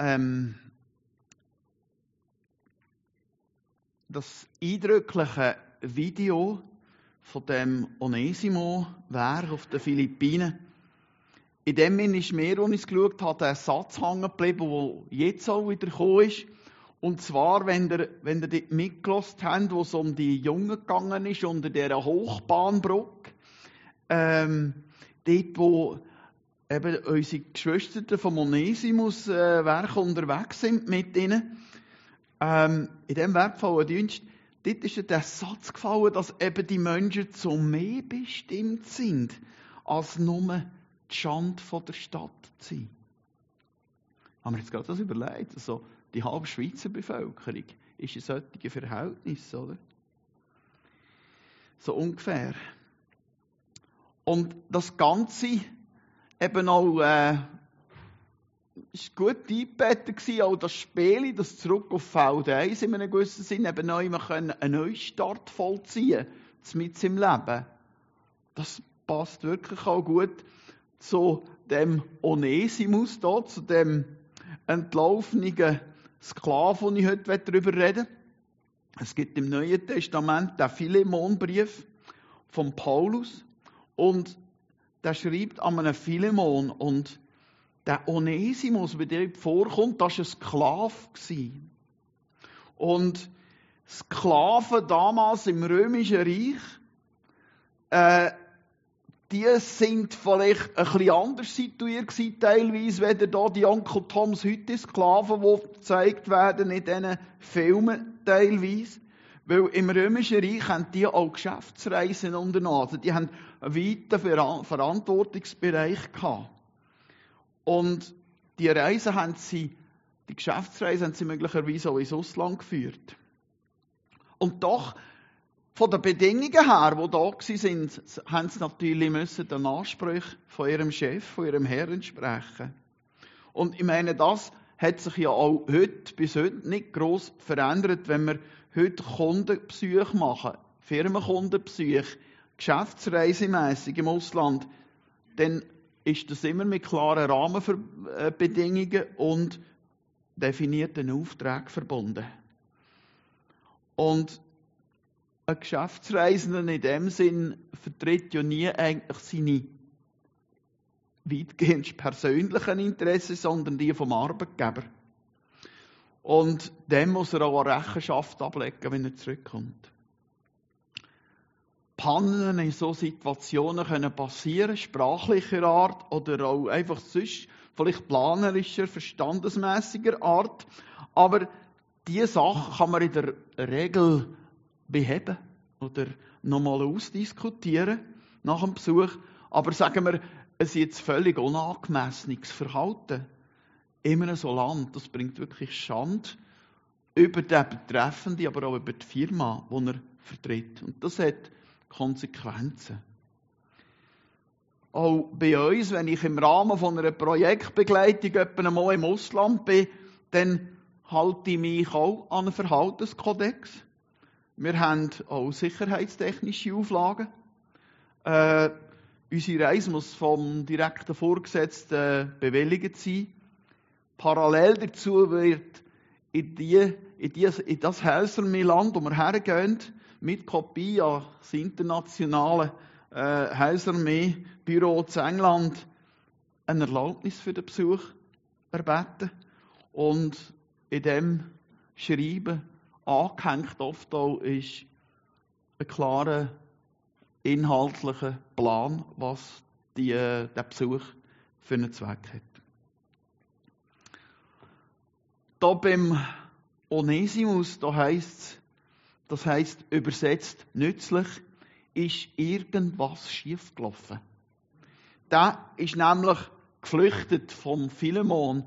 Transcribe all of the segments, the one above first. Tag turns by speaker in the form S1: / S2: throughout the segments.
S1: ähm, das eindrückliche Video von dem Onesimo-Werk auf den Philippinen. In dem Sinne ist mir, als ich es geschaut habe, ein Satz hängen geblieben, der jetzt auch wieder gekommen ist. Und zwar, wenn ihr, wenn ihr mitgelost habt, wo es um die Jungen gegangen ist, unter dieser Hochbahnbrücke, ähm, dort, wo eben unsere Geschwister vom Onesimus äh, Werk unterwegs sind mit ihnen, ähm, in dem wertvollen Dienst, dort ist der Satz gefallen, dass eben die Menschen zu mehr bestimmt sind, als nur die Schande von der Stadt zu sein. Haben wir jetzt gerade das überlegt? Also, die halbe Schweizer Bevölkerung ist in solchen Verhältnissen, oder? So ungefähr. Und das Ganze eben auch äh, ist gut eingebettet gewesen, auch das Spiel, das zurück auf Feld 1 in einem gewissen Sinn, eben man können einen Neustart vollziehen, mit im Leben. Das passt wirklich auch gut zu dem Onesimus da, zu dem entlaufenen Sklaven, wo ich heute darüber reden Es gibt im Neuen Testament den Philemonbrief von Paulus und der schreibt an einen Philemon und der Onesimus, bei dem vorkommt, das war ein Sklave. Und Sklaven damals im Römischen Reich, äh, die sind vielleicht ein bisschen anders situiert gewesen, teilweise, wenn da die Onkel Toms heute Sklaven, die gezeigt werden in diesen Filmen teilweise. Weil im Römischen Reich haben die auch Geschäftsreisen unternommen. Also die haben einen weiten Verantwortungsbereich gehabt. Und die Reisen haben sie, die Geschäftsreisen haben sie möglicherweise auch ins Ausland geführt. Und doch von den Bedingungen her, die da waren, haben sie natürlich müssen den Ansprüchen von ihrem Chef, von ihrem Herrn entsprechen. Und ich meine, das hat sich ja auch heute, bis heute nicht gross verändert, wenn wir heute Kundenbesuche machen, Firmenkundenbesuche, geschäftsreisemässig im Ausland, dann ist das immer mit klaren Rahmenbedingungen und definierten Aufträgen verbunden. Und ein Geschäftsreisender in dem Sinn vertritt ja nie eigentlich seine weitgehend persönlichen Interessen, sondern die vom Arbeitgeber. Und dem muss er auch eine Rechenschaft ablegen, wenn er zurückkommt. Pannen in so Situationen können passieren, sprachlicher Art oder auch einfach sonst, vielleicht planerischer, verstandesmäßiger Art. Aber diese Sache kann man in der Regel beheben oder nochmal ausdiskutieren nach dem Besuch. Aber sagen wir, es ist jetzt völlig unangemessenes Verhalten einem so Land, das bringt wirklich Schande über den Betreffenden, aber auch über die Firma, die er vertritt. Und das hat Konsequenzen. Auch bei uns, wenn ich im Rahmen von einer Projektbegleitung etwa mal im Ausland bin, dann halte ich mich auch an einen Verhaltenskodex. Wir haben auch sicherheitstechnische Auflagen. Äh, unsere Reise muss vom direkten Vorgesetzten bewilligt sein. Parallel dazu wird in, die, in, die, in das Häuserland, wo wir hergehen, mit Kopie an das internationale äh, Häuserarmee-Büro zu England eine Erlaubnis für den Besuch erbeten. Und in dem Schreiben angehängt oft auch ist ein klarer inhaltlicher Plan, was die, äh, der Besuch für einen Zweck hat. Da beim Onesimus, da heißt das heißt übersetzt nützlich, ist irgendwas schiefgelaufen. Der ist nämlich geflüchtet vom Philemon,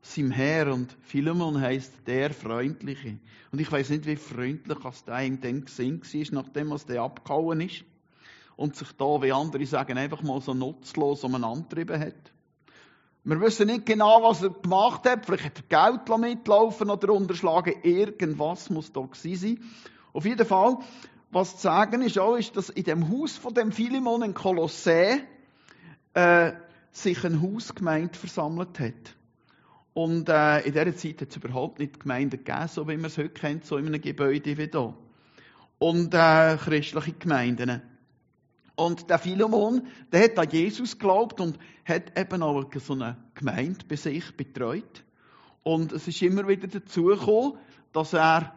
S1: seinem Herr, und Philemon heißt der Freundliche. Und ich weiß nicht, wie freundlich als der ihm dann gesehen war, nachdem was der abgehauen ist. Und sich da, wie andere sagen, einfach mal so nutzlos um einen antrieben hat. Wir wissen nicht genau, was er gemacht hat. Vielleicht hat er Geld mitlaufen oder unterschlagen. Irgendwas muss da gewesen sein. Auf jeden Fall, was zu sagen ist auch, ist, dass in dem Haus von dem Philemon in Kolossä äh, sich ein Hausgemeinde versammelt hat. Und äh, in dieser Zeit hat es überhaupt nicht Gemeinden gegeben, so wie man es heute kennt, so in einem Gebäude wie hier. Und äh, christliche Gemeinden. Und der Philemon, der hat an Jesus geglaubt und hat eben auch so eine Gemeinde bei sich betreut. Und es ist immer wieder dazu gekommen, dass er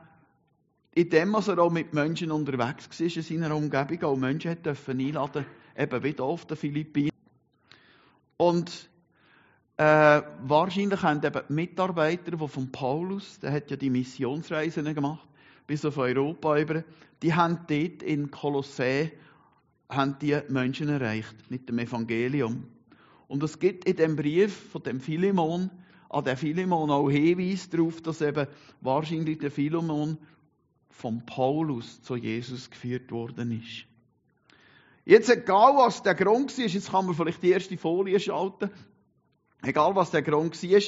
S1: in dem, was er auch mit Menschen unterwegs war in seiner Umgebung, auch Menschen hat dürfen einladen, eben wieder auf den Philippinen. Und äh, wahrscheinlich haben eben Mitarbeiter, die von Paulus, der hat ja die Missionsreisen gemacht, bis auf Europa über, die haben dort in Kolossä haben die Menschen erreicht mit dem Evangelium. Und es gibt in dem Brief von dem Philemon, an den Philemon auch Hinweis darauf, dass eben wahrscheinlich der Philemon von Paulus zu Jesus geführt worden ist. Jetzt, egal was der Grund war, jetzt kann man vielleicht die erste Folie schalten, egal was der Grund war,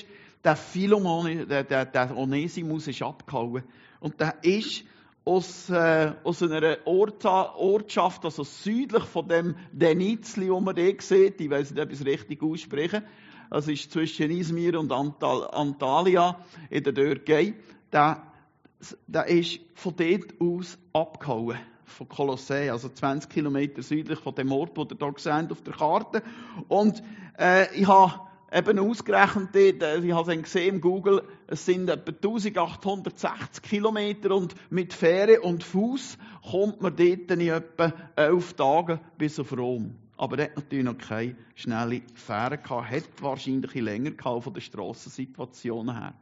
S1: der Philemon, der, der, der Onesimus ist abgehauen. Und der ist aus, äh, aus einer Ortschaft, also südlich von dem Denizli, wo man den sieht, ich weiß nicht, ob ich es richtig ausspreche, das ist zwischen Izmir und Antal Antalya in der Türkei, der, der ist von dort aus abgehauen, von Kolossä, also 20 Kilometer südlich von dem Ort, wo ihr hier seht auf der Karte. Und äh, ich habe eben ausgerechnet, äh, ich habe es gesehen im Google, es sind etwa 1860 Kilometer und mit Fähre und Fuß kommt man dort in etwa elf Tagen bis auf Rom. Aber er hat natürlich noch keine schnelle Fähre gehabt, hat wahrscheinlich länger gehabt von der Strassensituation her.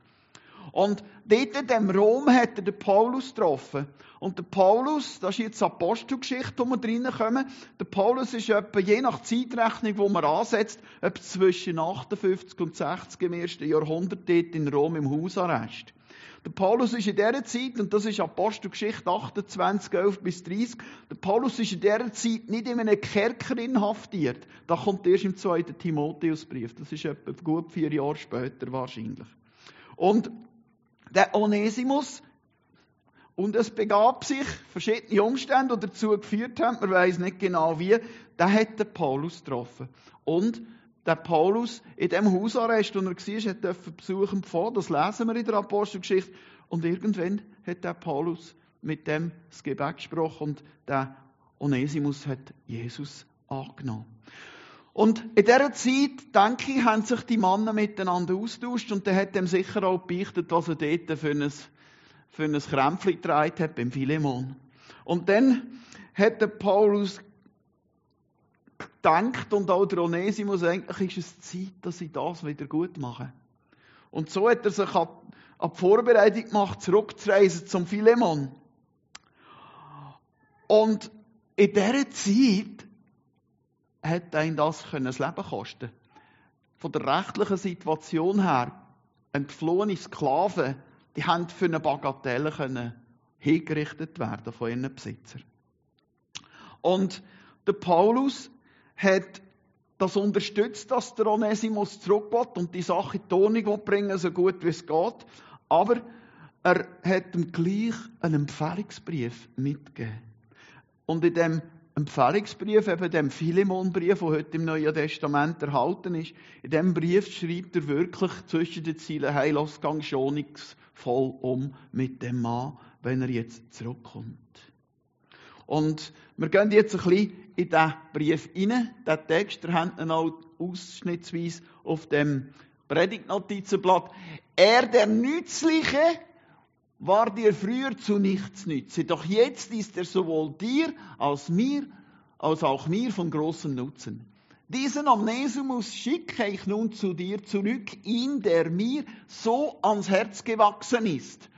S1: Und dort in dem Rom hat er den Paulus getroffen. Und der Paulus, das ist jetzt Apostelgeschichte, wo wir drinnen kommen. Der Paulus ist etwa, je nach Zeitrechnung, wo man ansetzt, etwa zwischen 58 und 60 im ersten Jahrhundert dort in Rom im Hausarrest. Der Paulus ist in dieser Zeit, und das ist Apostelgeschichte 28, 11 bis 30, der Paulus ist in dieser Zeit nicht in einem Kerker inhaftiert. Da kommt erst im zweiten Timotheusbrief. Das ist etwa gut vier Jahre später wahrscheinlich. Und der Onesimus. Und es begab sich verschiedene Umstände, die dazu geführt haben, man weiß nicht genau wie, der hat den Paulus getroffen. Und der Paulus in dem Hausarrest, wo er war, hat besuchen empfohlen. Das lesen wir in der Apostelgeschichte. Und irgendwann hat der Paulus mit dem das Gebet gesprochen und der Onesimus hat Jesus angenommen. Und in dieser Zeit, denke ich, haben sich die Männer miteinander austauscht und der hat dem sicher auch beichtet, was er dort für ein, für ein Krämpfchen getragen hat beim Philemon. Und dann hat der Paulus gedacht und auch der Onesimus, eigentlich ist es Zeit, dass ich das wieder gut mache. Und so hat er sich an die Vorbereitung gemacht, zurückzureisen zum Philemon. Und in dieser Zeit hat ein das können das Leben kosten Von der rechtlichen Situation her, entflohene Sklaven, die haben für eine Bagatelle können hingerichtet werden von ihren Besitzern. Und der Paulus hat das unterstützt, dass der Onesimus zurückgeht und die Sache in die Ordnung bringen so gut wie es geht. Aber er hat ihm gleich einen Empfehlungsbrief mitgegeben. Und in dem Empfehlungsbrief, eben dem Philemonbrief, der heute im Neuen Testament erhalten ist, in diesem Brief schreibt er wirklich zwischen den Zielen Heilausgang schonungsvoll um mit dem Mann, wenn er jetzt zurückkommt. Und wir gehen jetzt ein bisschen in diesen Brief rein. Der Text, der haben ihn auch ausschnittsweise auf dem Predigtnotizenblatt. Er, der Nützliche, war dir früher zu nichts nütze, doch jetzt ist er sowohl dir als mir, als auch mir von großem Nutzen. Diesen Amnesimus schicke ich nun zu dir zurück, ihn, der mir so ans Herz gewachsen ist,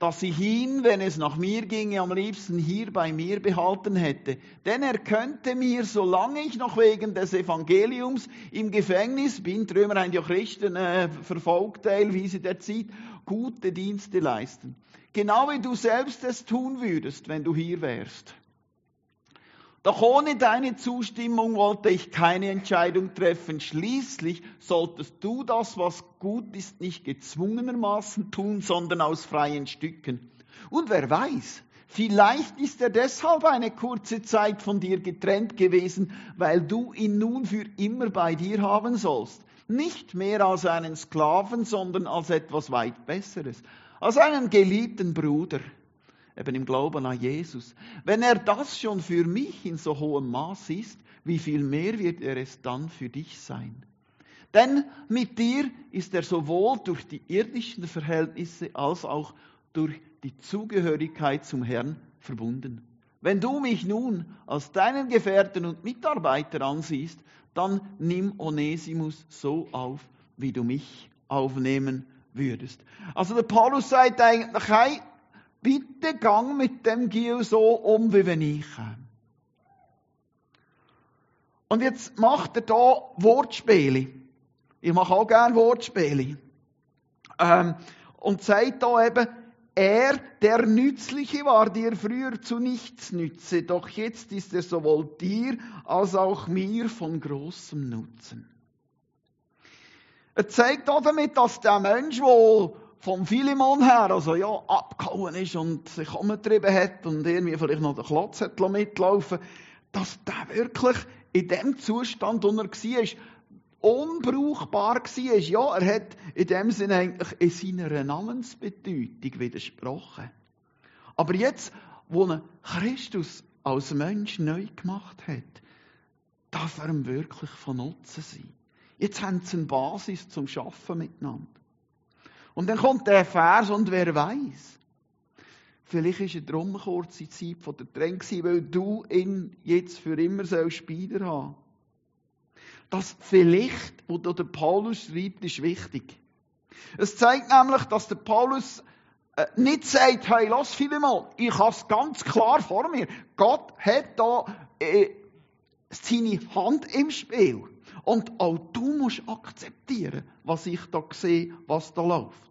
S1: dass ich ihn, wenn es nach mir ginge, am liebsten hier bei mir behalten hätte. Denn er könnte mir, solange ich noch wegen des Evangeliums im Gefängnis bin, haben ja Christen äh, verfolgt teilweise der Zeit, gute Dienste leisten. Genau wie du selbst es tun würdest, wenn du hier wärst. Doch ohne deine Zustimmung wollte ich keine Entscheidung treffen. Schließlich solltest du das, was gut ist, nicht gezwungenermaßen tun, sondern aus freien Stücken. Und wer weiß, vielleicht ist er deshalb eine kurze Zeit von dir getrennt gewesen, weil du ihn nun für immer bei dir haben sollst. Nicht mehr als einen Sklaven, sondern als etwas weit Besseres, als einen geliebten Bruder, eben im Glauben an Jesus. Wenn er das schon für mich in so hohem Maß ist, wie viel mehr wird er es dann für dich sein? Denn mit dir ist er sowohl durch die irdischen Verhältnisse als auch durch die Zugehörigkeit zum Herrn verbunden. Wenn du mich nun als deinen Gefährten und Mitarbeiter ansiehst, dann nimm Onesimus so auf, wie du mich aufnehmen würdest. Also der Paulus sagt eigentlich, hey, bitte gang mit dem Gil so um, wie wenn ich käme. Und jetzt macht er da Wortspiele. Ich mache auch gerne Wortspiele. Ähm, und sagt da eben, er, der Nützliche war dir früher zu nichts nütze, doch jetzt ist er sowohl dir als auch mir von großem Nutzen. Er zeigt auch damit, dass der Mensch, der vom Philemon her, also ja, abgehauen ist und sich umgetrieben hat und irgendwie vielleicht noch den Klotz hat mitlaufen dass der wirklich in dem Zustand, wo er war, unbrauchbar war. Ja, er hat in dem Sinne eigentlich in seiner Namensbedeutung widersprochen. Aber jetzt, wo er Christus als Mensch neu gemacht hat, darf er ihm wirklich von Nutzen sein. Jetzt haben sie eine Basis zum Schaffen miteinander. Und dann kommt der Vers und wer weiß, vielleicht ist er drum kurze Zeit von der Trennung weil du ihn jetzt für immer sollst Spieler haben das vielleicht, wo der Paulus schreibt, ist wichtig. Es zeigt nämlich, dass der Paulus äh, nicht sagt, hey, lass viele mal, ich habe es ganz klar vor mir. Gott hat da äh, seine Hand im Spiel. Und auch du musst akzeptieren, was ich da sehe, was da läuft.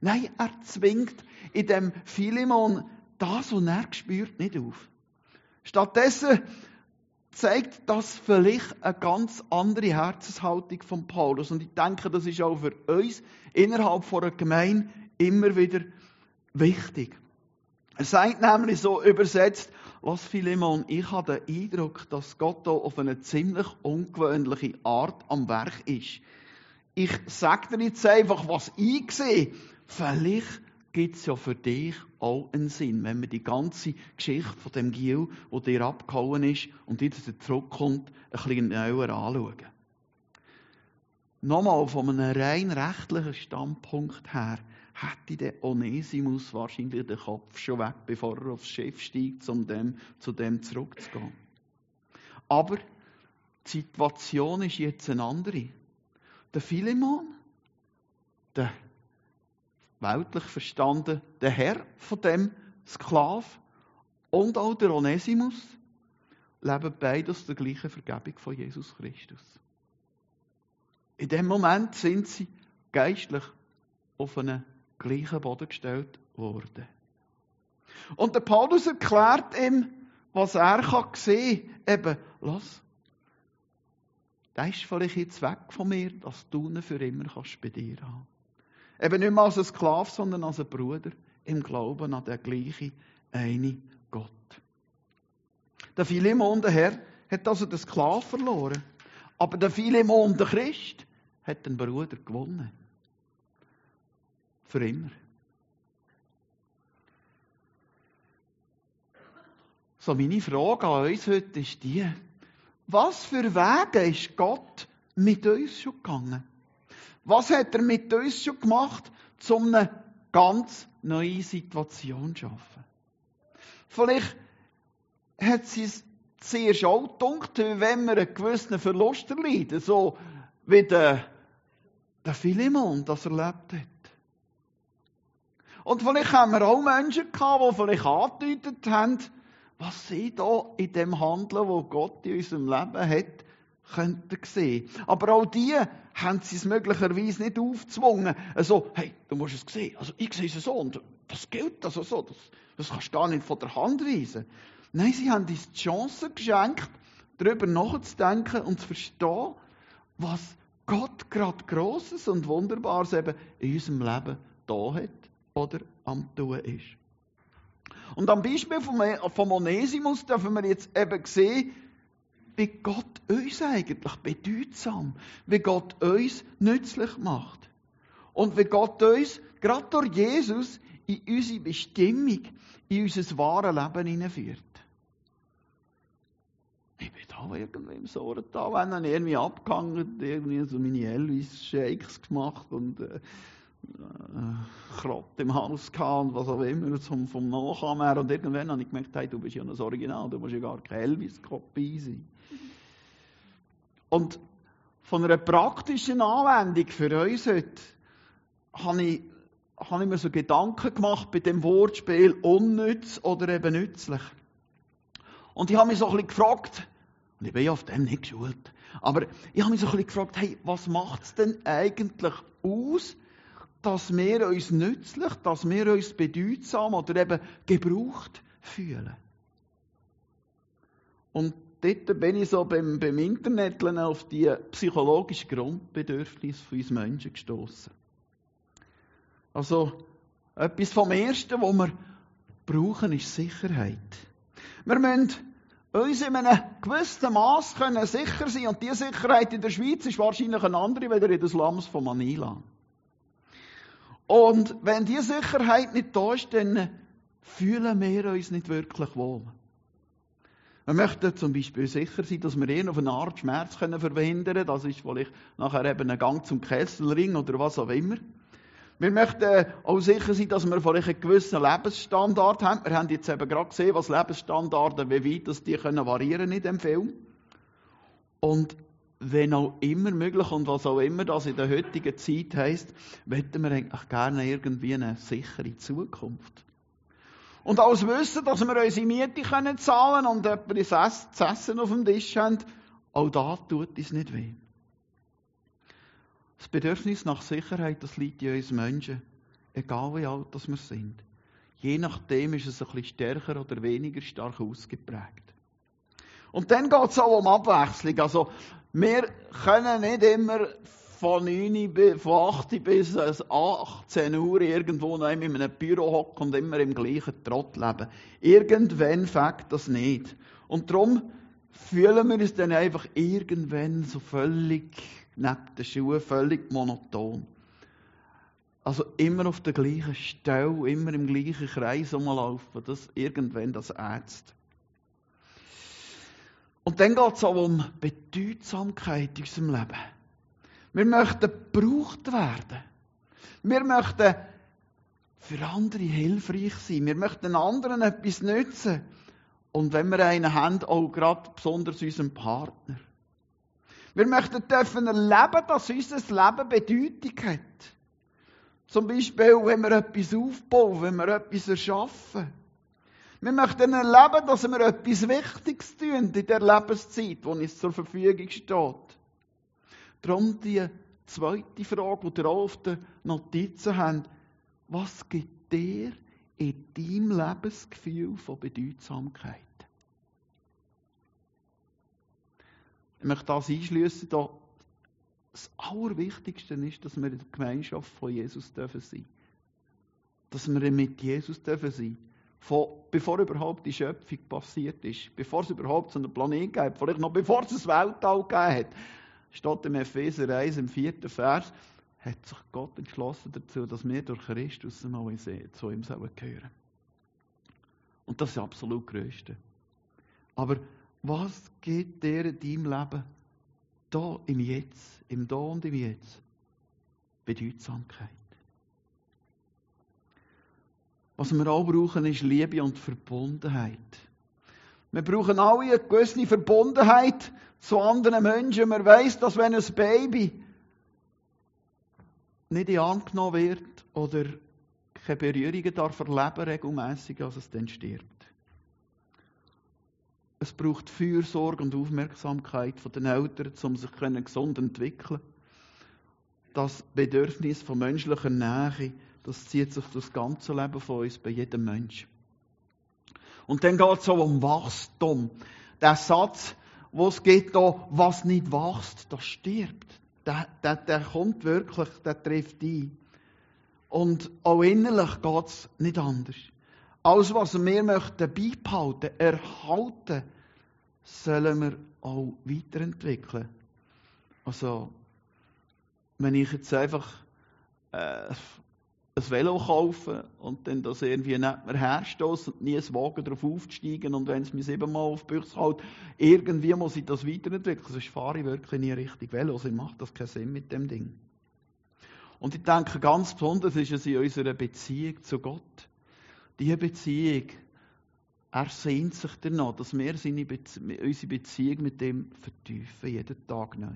S1: Nein, er zwingt in dem Philemon das, was er spürt, nicht auf. Stattdessen zeigt das vielleicht eine ganz andere Herzenshaltung von Paulus. Und ich denke, das ist auch für uns innerhalb von einer Gemeinde immer wieder wichtig. Er sagt nämlich so übersetzt, was Philemon, ich habe den Eindruck, dass Gott da auf eine ziemlich ungewöhnliche Art am Werk ist. Ich sage dir jetzt einfach, was ich sehe. Vielleicht gibt es ja für dich auch einen Sinn, wenn man die ganze Geschichte von dem Gil, wo dir abgehauen ist und jetzt zurückkommt, ein bisschen genauer anschauen. Nochmal von einem rein rechtlichen Standpunkt her hätte der Onesimus wahrscheinlich den Kopf schon weg, bevor er aufs Schiff steigt, um dem, zu dem zurückzugehen. Aber die Situation ist jetzt eine andere. Der Philemon, der weltlich verstanden, der Herr von dem Sklav und auch der Onesimus leben beides der gleichen Vergebung von Jesus Christus. In dem Moment sind sie geistlich auf einen gleichen Boden gestellt worden. Und der Paulus erklärt ihm, was er kann sehen kann. Eben, lass, der ist vielleicht jetzt weg von mir, dass du ihn für immer kannst bei dir haben Eben nicht mehr als ein Sklave, sondern als ein Bruder im Glauben an den gleichen einen Gott. Der Philemon, der Herr, hat also den Sklaven verloren. Aber der Philemon, der Christ, hat den Bruder gewonnen. Für immer. So, meine Frage an uns heute ist die, was für Wege ist Gott mit uns schon gegangen? Was hat er mit uns schon gemacht, um eine ganz neue Situation zu schaffen? Vielleicht hat sie es zuerst auch gedacht, wenn wir einen gewissen Verlust erleiden, so wie der, der Philemon das erlebt hat. Und vielleicht haben wir auch Menschen gehabt, die vielleicht angedeutet haben, was sie da in dem Handeln, wo Gott in unserem Leben hat, könnten sehen. Aber auch die haben sie es möglicherweise nicht aufgezwungen. Also, hey, du musst es sehen. Also, ich sehe es so und das gilt also so. Das, das kannst du gar nicht von der Hand weisen. Nein, sie haben uns die Chance geschenkt, darüber nachzudenken und zu verstehen, was Gott gerade Grosses und Wunderbares eben in unserem Leben da hat oder am tun ist. Und am Beispiel vom, vom Onesimus dürfen wir jetzt eben sehen, wie Gott uns eigentlich bedeutsam, wie Gott uns nützlich macht. Und wie Gott uns, gerade durch Jesus, in unsere Bestimmung, in unser wahres Leben hineinführt. Ich bin da irgendwie im Sohren da, wenn dann irgendwie abgehangen, irgendwie so meine Elvis-Shakes gemacht und äh, äh, Krott im Haus gehabt und was auch immer vom, vom Nachhaben her. Und irgendwann habe ich gemerkt, hey, du bist ja das Original, du musst ja gar keine Elvis-Kopie sein. Und von einer praktischen Anwendung für uns heute habe ich, habe ich mir so Gedanken gemacht bei dem Wortspiel unnütz oder eben nützlich. Und ich habe mich so ein bisschen gefragt, und ich bin ja auf dem nicht geschult, aber ich habe mich so ein bisschen gefragt, hey, was macht es denn eigentlich aus, dass wir uns nützlich, dass wir uns bedeutsam oder eben gebraucht fühlen? Und dort bin ich so beim, beim Internet auf die psychologischen Grundbedürfnisse von uns Menschen gestoßen. Also, etwas vom Ersten, was wir brauchen, ist Sicherheit. Wir müssen uns in einem gewissen Maß können sicher sein und diese Sicherheit in der Schweiz ist wahrscheinlich eine andere, als in den Slums von Manila. Und wenn diese Sicherheit nicht da ist, dann fühlen wir uns nicht wirklich wohl. Wir möchten zum Beispiel sicher sein, dass wir ihn auf eine Art Schmerz können verhindern können. Das ist vielleicht nachher eben ein Gang zum Kesselring oder was auch immer. Wir möchten auch sicher sein, dass wir vielleicht einen gewissen Lebensstandard haben. Wir haben jetzt eben gerade gesehen, was Lebensstandards, wie weit das die können variieren in dem Film. Und wenn auch immer möglich und was auch immer das in der heutigen Zeit heisst, möchten wir eigentlich gerne irgendwie eine sichere Zukunft. Und als Wissen, dass wir unsere Miete können zahlen und etwas zu essen auf dem Tisch haben, auch da tut es nicht weh. Das Bedürfnis nach Sicherheit, das liegt in uns Menschen, egal wie alt wir sind. Je nachdem ist es ein bisschen stärker oder weniger stark ausgeprägt. Und dann geht es auch um Abwechslung. Also, wir können nicht immer von 9 von 8 bis 18 Uhr irgendwo noch in einem Büro hocken und immer im gleichen Trott leben. Irgendwann fängt das nicht. Und darum fühlen wir uns dann einfach irgendwann so völlig neben den Schuhen völlig monoton. Also immer auf der gleichen Stelle, immer im gleichen Kreis rumlaufen, das irgendwann das Ärzte. Und dann geht es auch um Bedeutsamkeit in unserem Leben. Wir möchten gebraucht werden. Wir möchten für andere hilfreich sein. Wir möchten anderen etwas nützen. Und wenn wir einen haben, auch gerade besonders unserem Partner. Wir möchten dürfen erleben, dass unser Leben Bedeutung hat. Zum Beispiel, wenn wir etwas aufbauen, wenn wir etwas erschaffen. Wir möchten erleben, dass wir etwas Wichtiges tun in der Lebenszeit, die uns zur Verfügung steht. Darum die zweite Frage, die ihr auch auf den Notizen habt. Was gibt dir in deinem Lebensgefühl von Bedeutsamkeit? Ich möchte das einschließen. Das Allerwichtigste ist, dass wir in der Gemeinschaft von Jesus dürfen sein. Dass wir mit Jesus dürfen sein. Von, bevor überhaupt die Schöpfung passiert ist, bevor es überhaupt so einen Planeten gab, vielleicht noch bevor es ein Weltall gegeben hat, steht im Epheser 1 im vierten Vers, hat sich Gott entschlossen dazu, dass wir durch Christus einmal zu ihm gehören Und das ist absolut Größte. Aber was gibt dir in deinem Leben da im Jetzt, im Da und im Jetzt Bedeutsamkeit? Was wir auch brauchen, ist Liebe und Verbundenheit. Wir brauchen alle eine gewisse Verbundenheit zu anderen Menschen. Man weiß, dass wenn ein Baby nicht in Arm genommen wird oder keine Berührungen darf erleben regelmäßig, als es dann stirbt. Es braucht Fürsorge und Aufmerksamkeit von den Eltern, um sich gesund entwickeln. Das Bedürfnis von menschlicher Nähe, das zieht sich durch das ganze Leben von uns, bei jedem Menschen. Und dann geht es um Wachstum. Der Satz, wo es geht, da, was nicht wächst, das stirbt. Der, der, der kommt wirklich, der trifft ein. Und auch innerlich geht es nicht anders. Alles, was wir möchten beibehalten, erhalten, sollen wir auch weiterentwickeln. Also, wenn ich jetzt einfach äh, ein Velo kaufe und dann das irgendwie nicht mehr herstoße und nie ein Wagen darauf aufzusteigen und wenn es mir siebenmal auf die Büchse hält, irgendwie muss ich das weiterentwickeln, sonst fahre ich wirklich nie richtig Velo, also macht das keinen Sinn mit dem Ding. Und ich denke, ganz besonders ist es in unserer Beziehung zu Gott. Diese Beziehung, er sehnt sich danach, dass wir seine Bezie unsere Beziehung mit dem vertiefen, jeden Tag neu.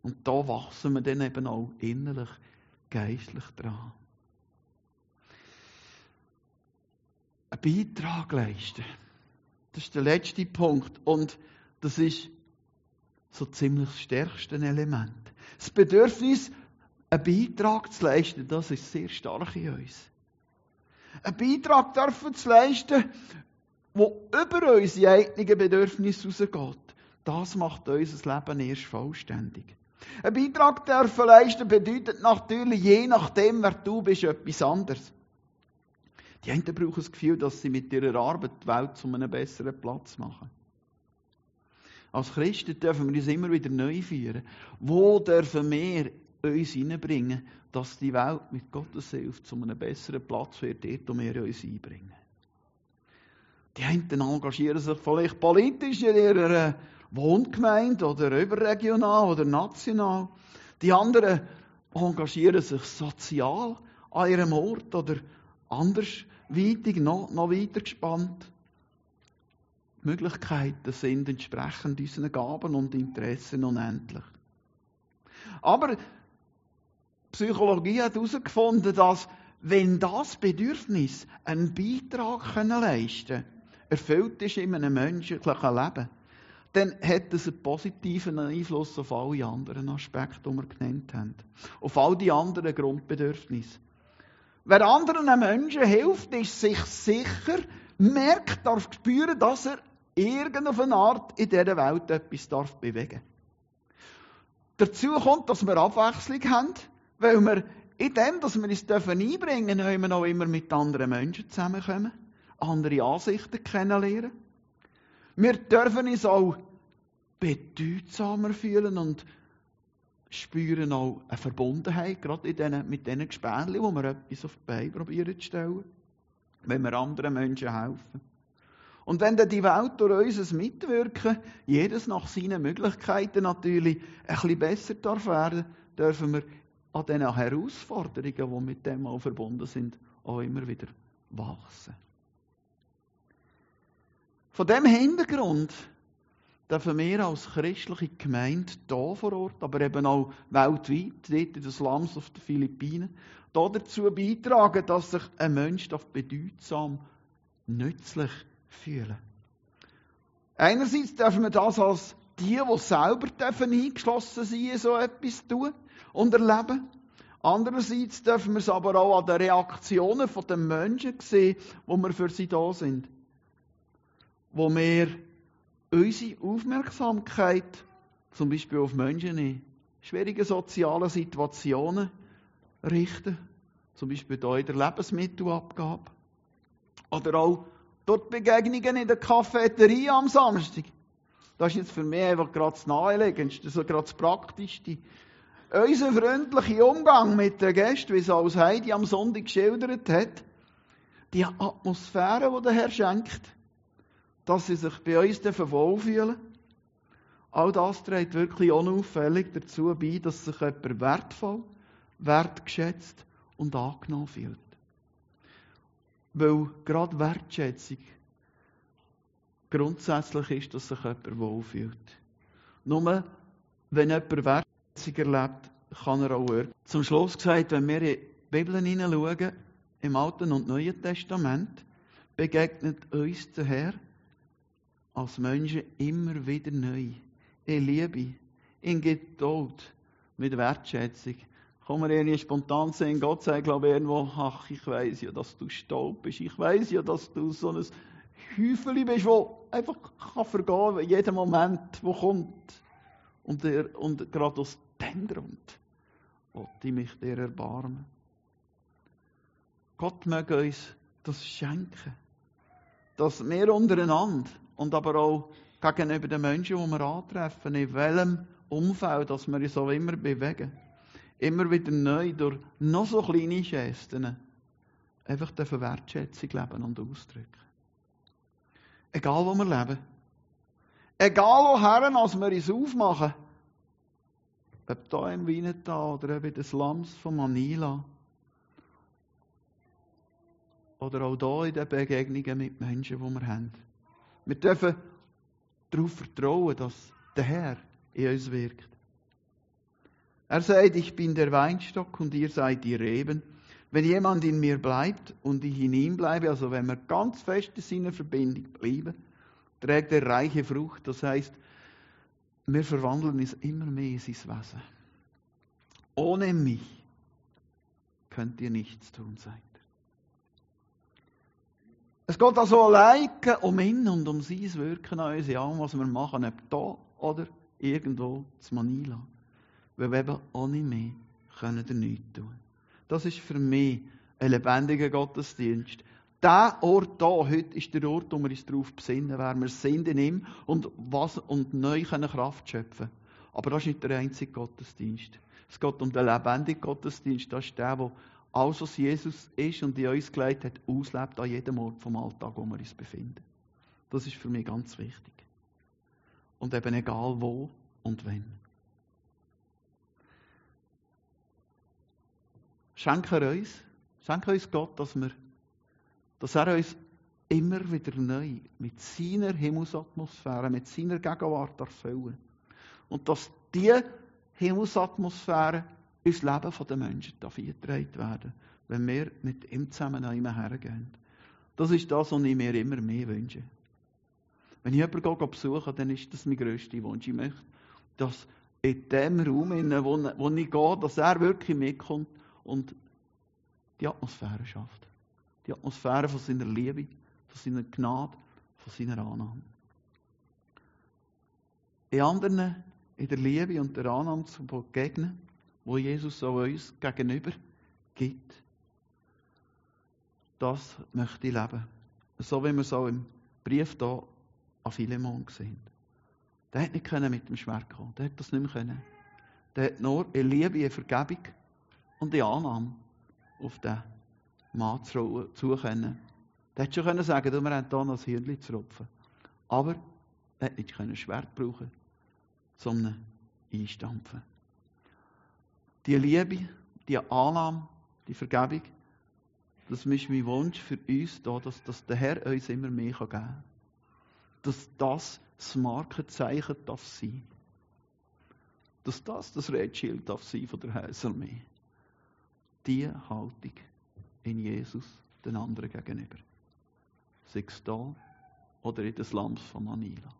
S1: Und da wachsen wir dann eben auch innerlich, geistlich dran. Einen Beitrag leisten. Das ist der letzte Punkt. Und das ist so ziemlich das stärkste Element. Das Bedürfnis, einen Beitrag zu leisten, das ist sehr stark in uns. Einen Beitrag dürfen zu leisten, wo über unsere eigenen Bedürfnisse rausgeht. Das macht unser Leben erst vollständig. Ein Beitrag dürfen leisten bedeutet natürlich, je nachdem, wer du bist, etwas anderes. Die einen brauchen das Gefühl, dass sie mit ihrer Arbeit die Welt zu einem besseren Platz machen. Als Christen dürfen wir uns immer wieder neu führen. Wo dürfen wir uns hineinbringen, dass die Welt mit Gottes Hilfe zu einem besseren Platz wird, dort, wo wir uns einbringen. Die einen engagieren sich vielleicht politisch in ihrer Wohngemeinde oder überregional oder national. Die anderen engagieren sich sozial an ihrem Ort oder andersweitig, noch, noch weiter gespannt. Die Möglichkeiten sind entsprechend unseren Gaben und Interessen unendlich. Aber Psychologie hat herausgefunden, dass wenn das Bedürfnis einen Beitrag leisten können, erfüllt ist in einem menschlichen Leben, dann hat es einen positiven Einfluss auf alle anderen Aspekte, die wir genannt haben. Auf all die anderen Grundbedürfnisse. Wer anderen Menschen hilft, ist sich sicher, merkt, darf spüren, dass er irgendeine Art in dieser Welt etwas darf bewegen Dazu kommt, dass wir Abwechslung haben, weil wir in dem, dass wir uns einbringen dürfen, wir auch immer mit anderen Menschen zusammenkommen, andere Ansichten kennenlernen. Wir dürfen uns auch bedeutsamer fühlen und spüren auch eine Verbundenheit, gerade in denen, mit diesen Gespänchen, wo wir etwas auf die Beine probieren zu stellen, wenn wir anderen Menschen helfen. Und wenn dann die Welt durch unser Mitwirken, jedes nach seinen Möglichkeiten natürlich, ein bisschen besser darf werden, dürfen wir an diesen Herausforderungen, die mit dem auch verbunden sind, auch immer wieder wachsen. Von dem Hintergrund dürfen wir als christliche Gemeinde hier vor Ort, aber eben auch weltweit, dort in den Slums auf den Philippinen, dazu beitragen, dass sich ein Mensch bedeutsam nützlich fühlen Einerseits dürfen wir das als die, die selber dürfen eingeschlossen sein, so etwas tun und erleben. Andererseits dürfen wir es aber auch an den Reaktionen der Menschen sehen, wo wir für sie da sind wo wir unsere Aufmerksamkeit zum Beispiel auf Menschen in schwierigen sozialen Situationen richten, zum Beispiel hier in der Lebensmittelabgabe oder auch dort Begegnungen in der Cafeteria am Samstag. Das ist jetzt für mich einfach gerade das Naheliegendste, so gerade das Praktischste. Unser freundlicher Umgang mit den Gästen, wie es als Heidi am Sonntag geschildert hat, die Atmosphäre, die der Herr schenkt, dass sie sich bei uns wohlfühlen All das trägt wirklich unauffällig dazu bei, dass sich jemand wertvoll, wertgeschätzt und angenommen fühlt. Weil gerade Wertschätzung grundsätzlich ist, dass sich jemand wohlfühlt. Nur wenn jemand Wertschätzung erlebt, kann er auch wirken. Zum Schluss gesagt, wenn wir in die Bibel hineinschauen, im Alten und Neuen Testament, begegnet uns der Herr als Menschen immer wieder neu. In Liebe, in Geduld, mit Wertschätzung. Kommen wir irgendwie spontan sehen, Gott sagt, glaube ich, irgendwo, ach, ich weiß ja, dass du Staub bist. Ich weiß ja, dass du so ein Häufeli bist, wo einfach kann vergehen in jedem Moment, wo kommt. Und, der, und gerade aus dem Grund wollte ich mich dir erbarmen. Gott möge uns das schenken, dass wir untereinander und aber auch gegenüber den Menschen, die wir antreffen, in welchem Umfeld, dass wir uns so immer bewegen. Immer wieder neu durch noch so kleine Gesten einfach dürfen Wertschätzung leben und ausdrücken. Egal, wo wir leben. Egal, woher wir uns aufmachen. Ob hier im Wienetal oder ob in den Slums von Manila. Oder auch hier in den Begegnungen mit Menschen, die wir haben. Wir dürfen darauf vertrauen, dass der Herr in uns wirkt. Er sagt, ich bin der Weinstock und ihr seid die Reben. Wenn jemand in mir bleibt und ich in ihm bleibe, also wenn wir ganz fest in seiner Verbindung bleiben, trägt er reiche Frucht. Das heißt, wir verwandeln uns immer mehr in sein Wesen. Ohne mich könnt ihr nichts tun, er. Es geht also allein um ihn und um sein Wirken an uns, ja, was wir machen, ob da oder irgendwo zu Manila. Weil wir eben ohne mehr können wir nichts tun. Das ist für mich ein lebendiger Gottesdienst. Der Ort hier, heute ist der Ort, wo wir uns darauf besinnen, wer wir sind in ihm und, was, und neu können Kraft schöpfen Aber das ist nicht der einzige Gottesdienst. Es geht um den lebendigen Gottesdienst. Das ist der, der alles, was Jesus ist und in uns gelegt hat, auslebt an jedem Ort vom Alltag, wo wir uns befinden. Das ist für mich ganz wichtig. Und eben egal wo und wenn. Schenke uns, schenke uns Gott, dass, wir, dass er uns immer wieder neu mit seiner Himmelsatmosphäre, mit seiner Gegenwart erfüllen. Und dass diese Himmelsatmosphäre ins Leben der Menschen eingetragen werden, wenn wir mit ihm zusammen an ihm hergehen. Das ist das, was ich mir immer mehr wünsche. Wenn ich jemanden besuche, dann ist das mein grösster Wunsch. Ich möchte, dass in dem Raum, wo, wo ich gehe, dass er wirklich mitkommt und die Atmosphäre schafft. Die Atmosphäre von seiner Liebe, von seiner Gnade, von seiner Annahme. In anderen, in der Liebe und der Annahme zu begegnen, wo Jesus so uns gegenüber gibt, das möchte ich leben. So wie wir es auch im Brief hier an Philemon sehen. Der hat nicht mit dem Schwert kommen. Der hat das nicht mehr können. Der hat nur in Liebe, in Vergebung und die Annahme auf den Mann zu, können. Der hätte schon können sagen, wir haben hier noch ein Hirnchen zu rupfen. Aber er hätte nicht ein Schwert brauchen, sondern einstampfen. Die Liebe, die Annahme, die Vergebung, das ist mein Wunsch für uns hier, dass, dass der Herr uns immer mehr geben kann. Dass das das Markenzeichen darf sein. Dass das das Redschild darf sein von der Häuserarmee die Haltung in Jesus den anderen gegenüber. Sei es da oder in den Slums von Manila.